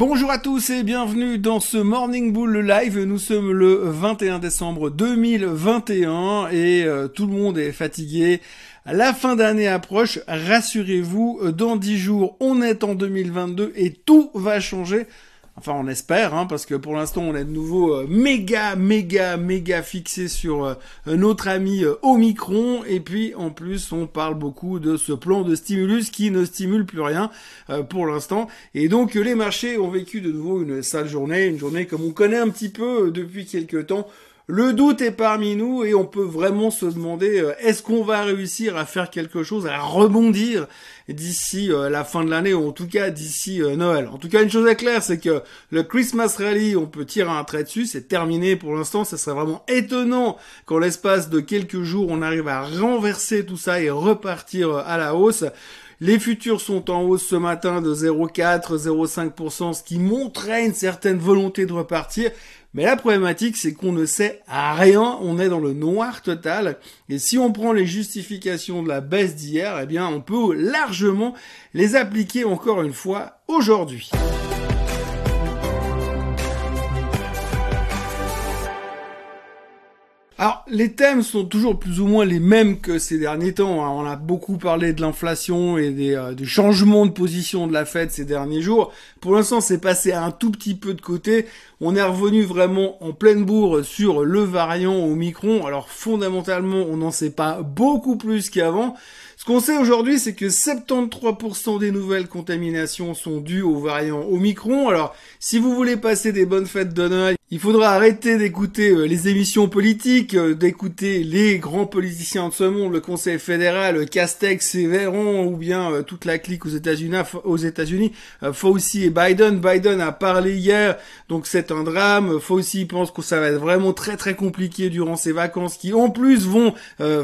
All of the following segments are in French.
Bonjour à tous et bienvenue dans ce Morning Bull Live. Nous sommes le 21 décembre 2021 et euh, tout le monde est fatigué. La fin d'année approche, rassurez-vous, dans 10 jours on est en 2022 et tout va changer. Enfin, on espère, hein, parce que pour l'instant, on est de nouveau euh, méga, méga, méga fixé sur euh, notre ami euh, Omicron. Et puis, en plus, on parle beaucoup de ce plan de stimulus qui ne stimule plus rien pour l'instant. Et donc, les marchés ont vécu de nouveau une sale journée, une journée comme on connaît un petit peu depuis quelques temps. Le doute est parmi nous et on peut vraiment se demander euh, est-ce qu'on va réussir à faire quelque chose, à rebondir d'ici euh, la fin de l'année ou en tout cas d'ici euh, Noël? En tout cas, une chose est claire, c'est que le Christmas Rally, on peut tirer un trait dessus, c'est terminé pour l'instant. Ça serait vraiment étonnant qu'en l'espace de quelques jours, on arrive à renverser tout ça et repartir à la hausse. Les futurs sont en hausse ce matin de 0,4, 0,5%, ce qui montrait une certaine volonté de repartir. Mais la problématique, c'est qu'on ne sait rien, on est dans le noir total. Et si on prend les justifications de la baisse d'hier, eh bien, on peut largement les appliquer encore une fois aujourd'hui. Alors, les thèmes sont toujours plus ou moins les mêmes que ces derniers temps. Hein. On a beaucoup parlé de l'inflation et des, euh, changements de position de la Fed ces derniers jours. Pour l'instant, c'est passé un tout petit peu de côté. On est revenu vraiment en pleine bourre sur le variant Omicron. Alors, fondamentalement, on n'en sait pas beaucoup plus qu'avant. Ce qu'on sait aujourd'hui, c'est que 73% des nouvelles contaminations sont dues au variant Omicron. Alors, si vous voulez passer des bonnes fêtes de Noël, il faudra arrêter d'écouter euh, les émissions politiques, euh, d'écouter les grands politiciens de ce monde, le Conseil fédéral, Castex et Véron, ou bien euh, toute la clique aux États-Unis, aux Fauci et Biden. Biden a parlé hier, donc c'est un drame. Fauci pense que ça va être vraiment très très compliqué durant ces vacances, qui en plus vont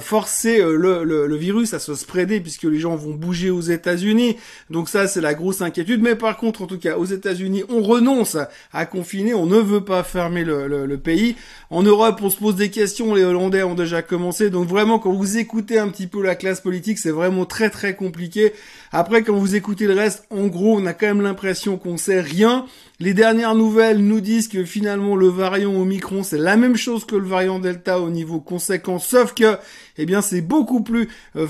forcer le, le, virus à se puisque les gens vont bouger aux États-Unis. Donc ça, c'est la grosse inquiétude. Mais par contre, en tout cas, aux États-Unis, on renonce à confiner, on ne veut pas fermer le, pays. En Europe, on se pose des questions, les Hollandais ont déjà commencé, donc vraiment quand vous écoutez un petit peu la classe politique, c'est vraiment très très compliqué. Après, quand vous écoutez le reste, en gros, on a quand même l'impression qu'on sait rien. Les dernières nouvelles nous disent que finalement le variant Omicron c'est la même chose que le variant Delta au niveau conséquent, sauf que eh bien c'est beaucoup plus euh,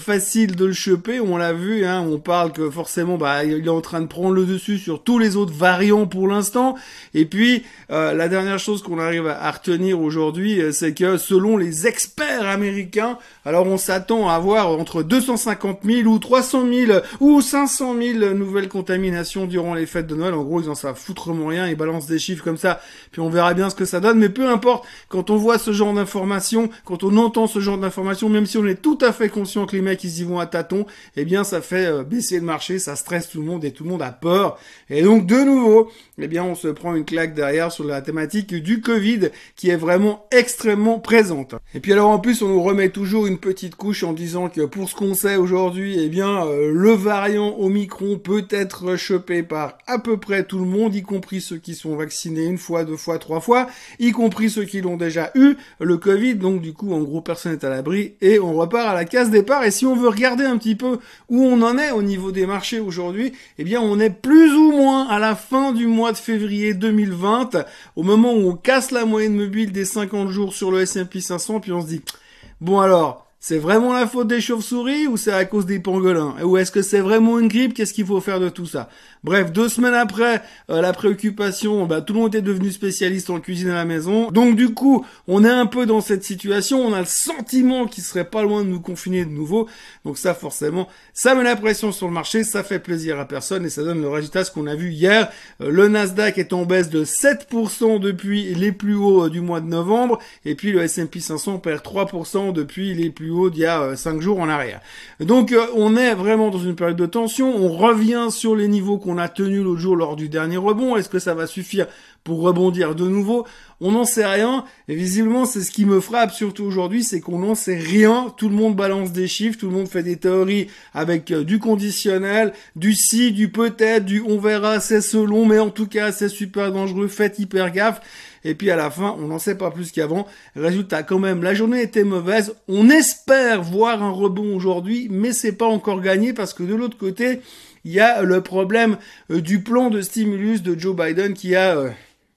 de le choper. On l'a vu, hein, on parle que forcément bah il est en train de prendre le dessus sur tous les autres variants pour l'instant. Et puis euh, la dernière chose qu'on arrive à, retenir aujourd'hui, euh, c'est que selon les experts américains, alors on s'attend à avoir entre 250 000 ou 300 000 ou 500 000 nouvelles contaminations durant les fêtes de Noël. En gros, ils en savent foutre rien, ils balancent des chiffres comme ça, puis on verra bien ce que ça donne. Mais peu importe, quand on voit ce genre d'informations, quand on entend ce genre d'informations, même si on est tout à fait conscient que les mecs ils y vont à tâtons, eh bien ça fait euh, baisser le marché, ça stresse tout le monde et tout le monde a peur. Et donc de nouveau, eh bien on se prend une claque derrière sur la thématique du Covid qui est vraiment extrêmement présente. Et puis alors en plus on nous remet toujours une petite couche en disant que pour ce qu'on sait aujourd'hui, eh bien euh, le variant Omicron peut être chopé par à peu près tout le monde, y compris ceux qui sont vaccinés une fois, deux fois, trois fois, y compris ceux qui l'ont déjà eu, le Covid, donc du coup, en gros, personne n'est à l'abri, et on repart à la case départ, et si on veut regarder un petit peu où on en est au niveau des marchés aujourd'hui, eh bien, on est plus ou moins à la fin du mois de février 2020, au moment où on casse la moyenne mobile des 50 jours sur le S&P 500, puis on se dit, bon alors, c'est vraiment la faute des chauves-souris ou c'est à cause des pangolins? Ou est-ce que c'est vraiment une grippe? Qu'est-ce qu'il faut faire de tout ça? Bref, deux semaines après euh, la préoccupation, bah, tout le monde est devenu spécialiste en cuisine à la maison. Donc du coup, on est un peu dans cette situation. On a le sentiment qu'il serait pas loin de nous confiner de nouveau. Donc ça, forcément, ça met la pression sur le marché. Ça fait plaisir à personne et ça donne le résultat ce qu'on a vu hier. Euh, le Nasdaq est en baisse de 7% depuis les plus hauts euh, du mois de novembre. Et puis le S&P 500 perd 3% depuis les plus hauts d'il y a 5 euh, jours en arrière. Donc euh, on est vraiment dans une période de tension, on revient sur les niveaux qu'on a tenus l'autre jour lors du dernier rebond, est-ce que ça va suffire pour rebondir de nouveau? On n'en sait rien, et visiblement c'est ce qui me frappe surtout aujourd'hui, c'est qu'on n'en sait rien, tout le monde balance des chiffres, tout le monde fait des théories avec euh, du conditionnel, du si, du peut-être, du on verra, c'est selon, mais en tout cas c'est super dangereux, faites hyper gaffe. Et puis à la fin, on n'en sait pas plus qu'avant. Résultat, quand même, la journée était mauvaise. On espère voir un rebond aujourd'hui, mais c'est pas encore gagné parce que de l'autre côté, il y a le problème du plan de stimulus de Joe Biden qui a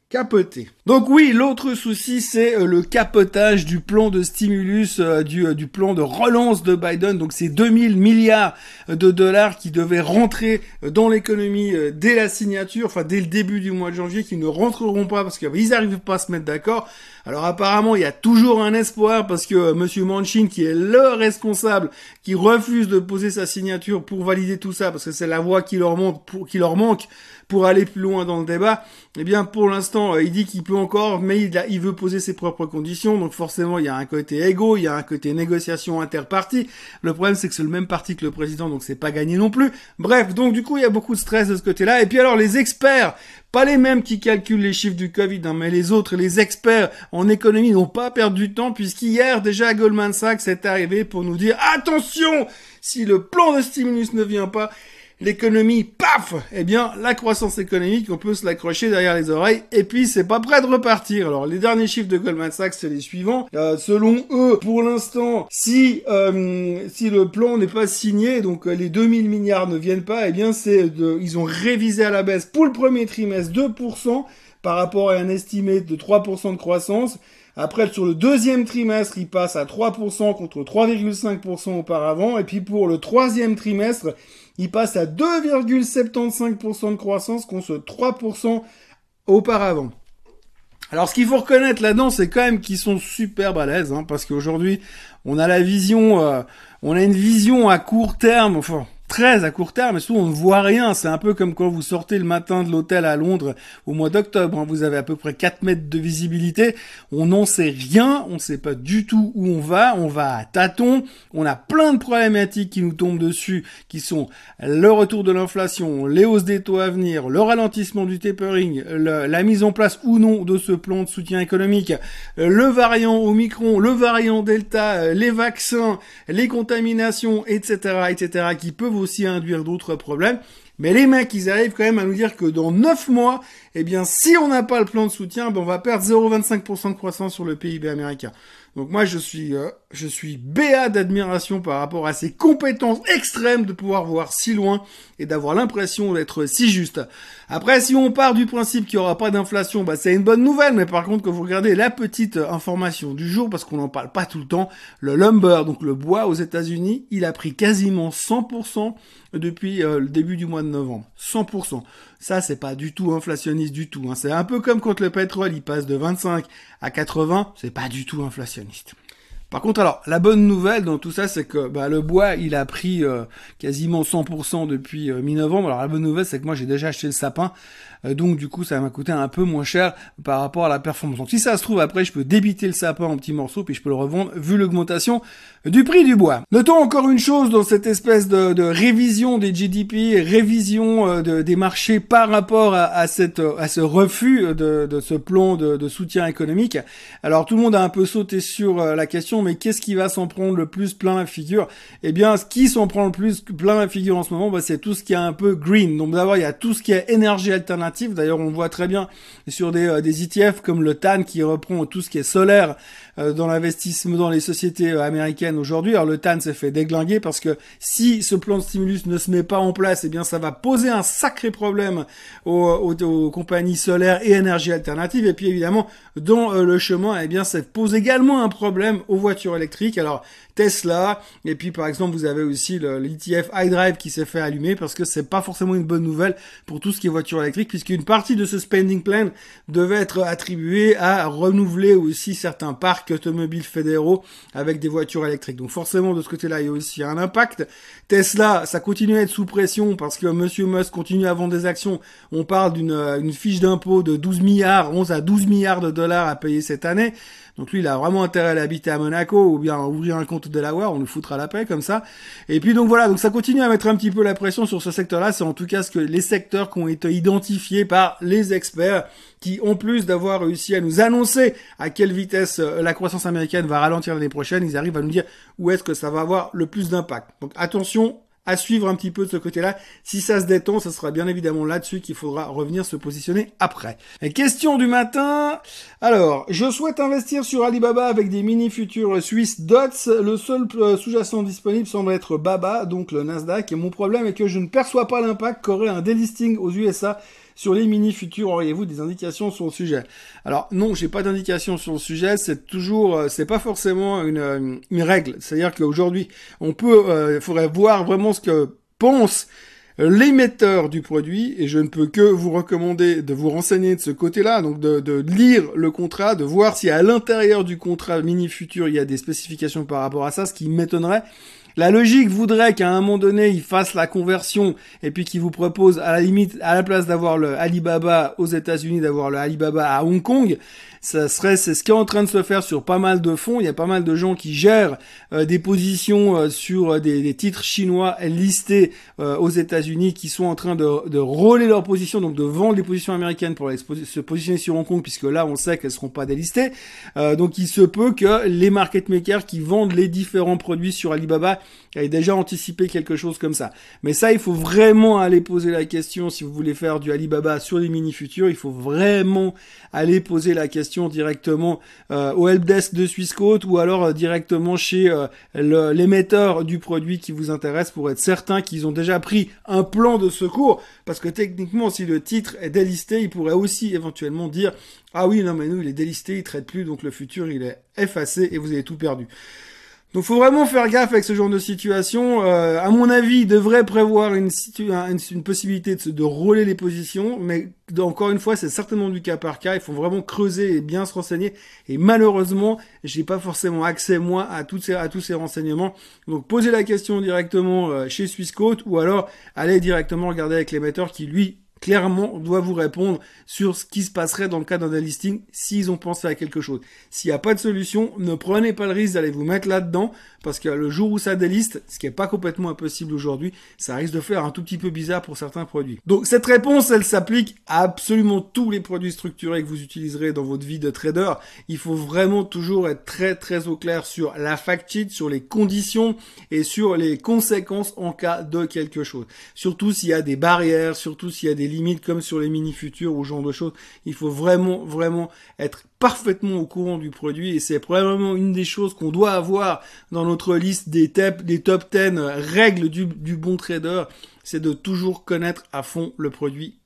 capoté. Donc oui, l'autre souci, c'est euh, le capotage du plan de stimulus, euh, du, euh, du, plan de relance de Biden. Donc c'est 2000 milliards de dollars qui devaient rentrer dans l'économie dès la signature, enfin dès le début du mois de janvier, qui ne rentreront pas parce qu'ils n'arrivent pas à se mettre d'accord. Alors apparemment, il y a toujours un espoir parce que Monsieur Manchin, qui est le responsable, qui refuse de poser sa signature pour valider tout ça, parce que c'est la voie qui leur, pour, qui leur manque pour aller plus loin dans le débat, eh bien pour l'instant, il dit qu'il peut encore, mais il, il veut poser ses propres conditions. Donc forcément, il y a un côté égo, il y a un côté négociation interparti. Le problème, c'est que c'est le même parti que le président, donc c'est pas gagné non plus. Bref, donc du coup, il y a beaucoup de stress de ce côté-là. Et puis alors, les experts, pas les mêmes qui calculent les chiffres du Covid, hein, mais les autres, les experts en économie n'ont pas perdu de temps puisqu'hier déjà Goldman Sachs est arrivé pour nous dire attention, si le plan de stimulus ne vient pas, l'économie, paf Eh bien, la croissance économique, on peut se l'accrocher derrière les oreilles, et puis c'est pas prêt de repartir. Alors, les derniers chiffres de Goldman Sachs, c'est les suivants. Euh, selon eux, pour l'instant, si euh, si le plan n'est pas signé, donc euh, les 2000 milliards ne viennent pas, eh bien, c'est ils ont révisé à la baisse pour le premier trimestre 2% par rapport à un estimé de 3% de croissance. Après, sur le deuxième trimestre, il passe à 3% contre 3,5% auparavant. Et puis pour le troisième trimestre, il passe à 2,75% de croissance contre 3% auparavant. Alors ce qu'il faut reconnaître là-dedans, c'est quand même qu'ils sont super balèzes, hein, parce qu'aujourd'hui, on a la vision, euh, on a une vision à court terme, très à court terme, mais surtout on ne voit rien. C'est un peu comme quand vous sortez le matin de l'hôtel à Londres au mois d'octobre. Hein. Vous avez à peu près 4 mètres de visibilité. On n'en sait rien. On ne sait pas du tout où on va. On va à tâtons. On a plein de problématiques qui nous tombent dessus, qui sont le retour de l'inflation, les hausses des taux à venir, le ralentissement du tapering, la mise en place ou non de ce plan de soutien économique, le variant Omicron, le variant Delta, les vaccins, les contaminations, etc., etc., qui peuvent aussi induire d'autres problèmes. Mais les mecs, ils arrivent quand même à nous dire que dans 9 mois, eh bien, si on n'a pas le plan de soutien, ben, on va perdre 0,25% de croissance sur le PIB américain. Donc moi, je suis, euh, je suis béat d'admiration par rapport à ces compétences extrêmes de pouvoir voir si loin et d'avoir l'impression d'être si juste. Après, si on part du principe qu'il n'y aura pas d'inflation, bah, c'est une bonne nouvelle. Mais par contre, quand vous regardez la petite information du jour, parce qu'on n'en parle pas tout le temps, le lumber, donc le bois aux États-Unis, il a pris quasiment 100% depuis euh, le début du mois de novembre. 100%. Ça, c'est pas du tout inflationniste du tout. Hein. C'est un peu comme quand le pétrole, il passe de 25 à 80, c'est pas du tout inflationniste. Par contre, alors, la bonne nouvelle dans tout ça, c'est que bah, le bois, il a pris euh, quasiment 100% depuis euh, mi-novembre. Alors, la bonne nouvelle, c'est que moi, j'ai déjà acheté le sapin. Euh, donc, du coup, ça m'a coûté un peu moins cher par rapport à la performance. Donc, si ça se trouve, après, je peux débiter le sapin en petits morceaux, puis je peux le revendre, vu l'augmentation du prix du bois. Notons encore une chose dans cette espèce de, de révision des GDP, révision de, des marchés par rapport à, à, cette, à ce refus de, de ce plan de, soutien économique. Alors, tout le monde a un peu sauté sur la question mais qu'est-ce qui va s'en prendre le plus plein la figure? Eh bien, ce qui s'en prend le plus plein la figure en ce moment, bah, c'est tout ce qui est un peu green. Donc d'abord, il y a tout ce qui est énergie alternative. D'ailleurs, on voit très bien sur des, euh, des ETF comme le TAN qui reprend tout ce qui est solaire euh, dans l'investissement dans les sociétés euh, américaines aujourd'hui. Alors le TAN s'est fait déglinguer parce que si ce plan de stimulus ne se met pas en place, eh bien ça va poser un sacré problème aux, compagnies solaires et énergie alternative. Et puis évidemment, dans le chemin, eh bien ça pose également un problème aux voitures électriques. Alors Tesla, et puis par exemple vous avez aussi l'ETF iDrive qui s'est fait allumer parce que c'est pas forcément une bonne nouvelle pour tout ce qui est voiture électrique puisqu'une partie de ce spending plan devait être attribuée à renouveler aussi certains parcs automobiles fédéraux avec des voitures électriques. Donc forcément de ce côté-là il y a aussi un impact. Tesla, ça continue à être sous pression parce que Monsieur Musk continue à vendre des actions. On parle d'une fiche d'impôt de 12 milliards, 11 à 12 milliards de dollars à payer cette année. Donc lui, il a vraiment intérêt à habiter à Monaco ou bien ouvrir un compte Delaware, on le foutra la paix comme ça. Et puis donc voilà, donc ça continue à mettre un petit peu la pression sur ce secteur-là. C'est en tout cas ce que les secteurs qui ont été identifiés par les experts, qui en plus d'avoir réussi à nous annoncer à quelle vitesse euh, la croissance américaine va ralentir l'année prochaine, ils arrivent à nous dire où est-ce que ça va avoir le plus d'impact. Donc attention, à suivre un petit peu de ce côté-là. Si ça se détend, ce sera bien évidemment là-dessus qu'il faudra revenir se positionner après. question du matin. Alors, je souhaite investir sur Alibaba avec des mini futurs suisses DOTS. Le seul euh, sous-jacent disponible semble être BABA, donc le Nasdaq. Et mon problème est que je ne perçois pas l'impact qu'aurait un delisting aux USA sur les mini futurs, auriez-vous des indications sur le sujet? Alors non, j'ai pas d'indication sur le sujet. C'est toujours, euh, c'est pas forcément une, euh, une règle. C'est-à-dire qu'aujourd'hui, on peut, il euh, faudrait voir vraiment ce que pense l'émetteur du produit et je ne peux que vous recommander de vous renseigner de ce côté-là, donc de, de, lire le contrat, de voir si à l'intérieur du contrat mini futur il y a des spécifications par rapport à ça, ce qui m'étonnerait la logique voudrait qu'à un moment donné, il fasse la conversion et puis qu'il vous propose à la limite, à la place d'avoir le Alibaba aux États-Unis, d'avoir le Alibaba à Hong Kong ça serait c'est ce qui est en train de se faire sur pas mal de fonds. Il y a pas mal de gens qui gèrent euh, des positions euh, sur euh, des, titres chinois listés aux États-Unis, qui sont en train de, de rouler leurs positions, donc de vendre les positions américaines pour se positionner sur Hong Kong, puisque là on sait qu'elles seront pas délistées. donc il se peut que les market makers qui vendent les différents produits sur Alibaba aient déjà anticipé quelque chose comme ça. Mais ça, il faut vraiment aller poser la question si vous voulez faire du Alibaba sur les mini futurs. Il faut vraiment aller poser la question directement euh, au helpdesk de Swissquote ou alors euh, directement chez euh, l'émetteur du produit qui vous intéresse pour être certain qu'ils ont déjà pris un plan de secours parce que techniquement si le titre est délisté, il pourrait aussi éventuellement dire ah oui non mais nous il est délisté, il traite plus donc le futur il est effacé et vous avez tout perdu. Donc faut vraiment faire gaffe avec ce genre de situation. Euh, à mon avis, il devrait prévoir une, possibilité de, de rouler les positions, mais encore une fois, c'est certainement du cas par cas. Il faut vraiment creuser et bien se renseigner. Et malheureusement, j'ai pas forcément accès moi à, à tous ces renseignements. Donc posez la question directement euh, chez Swissquote ou alors allez directement regarder avec l'émetteur qui lui clairement, on doit vous répondre sur ce qui se passerait dans le cas d'un delisting s'ils ont pensé à quelque chose. S'il n'y a pas de solution, ne prenez pas le risque d'aller vous mettre là-dedans, parce que le jour où ça déliste, ce qui n'est pas complètement impossible aujourd'hui, ça risque de faire un tout petit peu bizarre pour certains produits. Donc cette réponse, elle s'applique à absolument tous les produits structurés que vous utiliserez dans votre vie de trader. Il faut vraiment toujours être très très au clair sur la fact sur les conditions et sur les conséquences en cas de quelque chose. Surtout s'il y a des barrières, surtout s'il y a des limites comme sur les mini futurs ou genre de choses. Il faut vraiment, vraiment être parfaitement au courant du produit et c'est probablement une des choses qu'on doit avoir dans notre liste des, top, des top 10 règles du bon trader, c'est de toujours connaître à fond le produit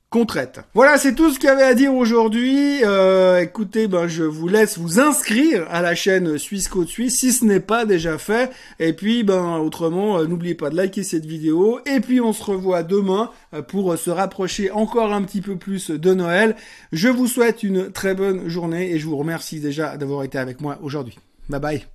voilà, c'est tout ce qu'il y avait à dire aujourd'hui. Euh, écoutez, ben, je vous laisse vous inscrire à la chaîne Suisse Côte Suisse si ce n'est pas déjà fait. Et puis, ben, autrement, euh, n'oubliez pas de liker cette vidéo. Et puis, on se revoit demain euh, pour se rapprocher encore un petit peu plus de Noël. Je vous souhaite une très bonne journée et je vous remercie déjà d'avoir été avec moi aujourd'hui. Bye bye.